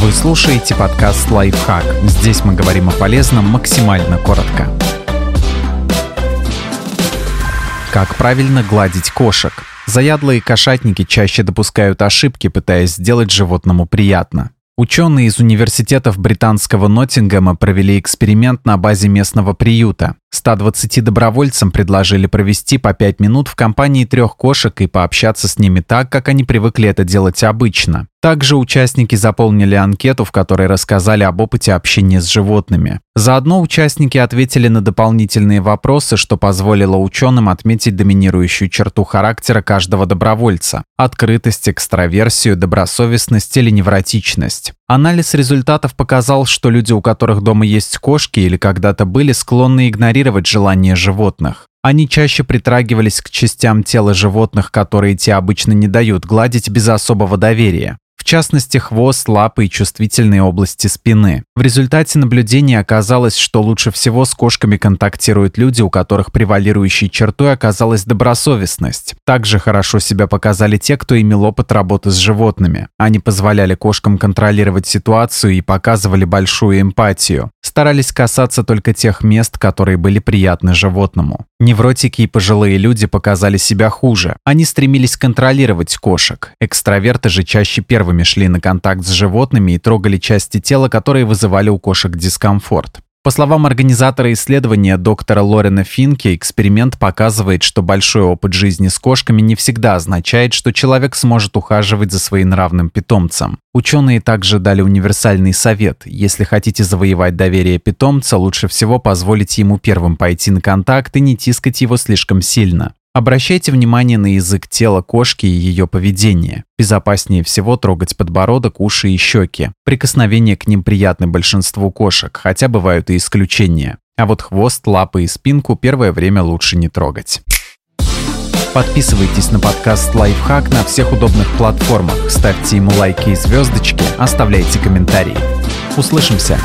Вы слушаете подкаст «Лайфхак». Здесь мы говорим о полезном максимально коротко. Как правильно гладить кошек? Заядлые кошатники чаще допускают ошибки, пытаясь сделать животному приятно. Ученые из университетов британского Ноттингема провели эксперимент на базе местного приюта. 120 добровольцам предложили провести по 5 минут в компании трех кошек и пообщаться с ними так, как они привыкли это делать обычно. Также участники заполнили анкету, в которой рассказали об опыте общения с животными. Заодно участники ответили на дополнительные вопросы, что позволило ученым отметить доминирующую черту характера каждого добровольца – открытость, экстраверсию, добросовестность или невротичность. Анализ результатов показал, что люди, у которых дома есть кошки или когда-то были, склонны игнорировать желания животных. Они чаще притрагивались к частям тела животных, которые те обычно не дают гладить без особого доверия частности хвост, лапы и чувствительные области спины. В результате наблюдения оказалось, что лучше всего с кошками контактируют люди, у которых превалирующей чертой оказалась добросовестность. Также хорошо себя показали те, кто имел опыт работы с животными. Они позволяли кошкам контролировать ситуацию и показывали большую эмпатию. Старались касаться только тех мест, которые были приятны животному. Невротики и пожилые люди показали себя хуже. Они стремились контролировать кошек. Экстраверты же чаще первыми шли на контакт с животными и трогали части тела, которые вызывали у кошек дискомфорт. По словам организатора исследования доктора Лорена Финки, эксперимент показывает, что большой опыт жизни с кошками не всегда означает, что человек сможет ухаживать за своенравным питомцем. Ученые также дали универсальный совет. Если хотите завоевать доверие питомца, лучше всего позволить ему первым пойти на контакт и не тискать его слишком сильно. Обращайте внимание на язык тела кошки и ее поведение. Безопаснее всего трогать подбородок, уши и щеки. Прикосновения к ним приятны большинству кошек, хотя бывают и исключения. А вот хвост, лапы и спинку первое время лучше не трогать. Подписывайтесь на подкаст «Лайфхак» на всех удобных платформах, ставьте ему лайки и звездочки, оставляйте комментарии. Услышимся!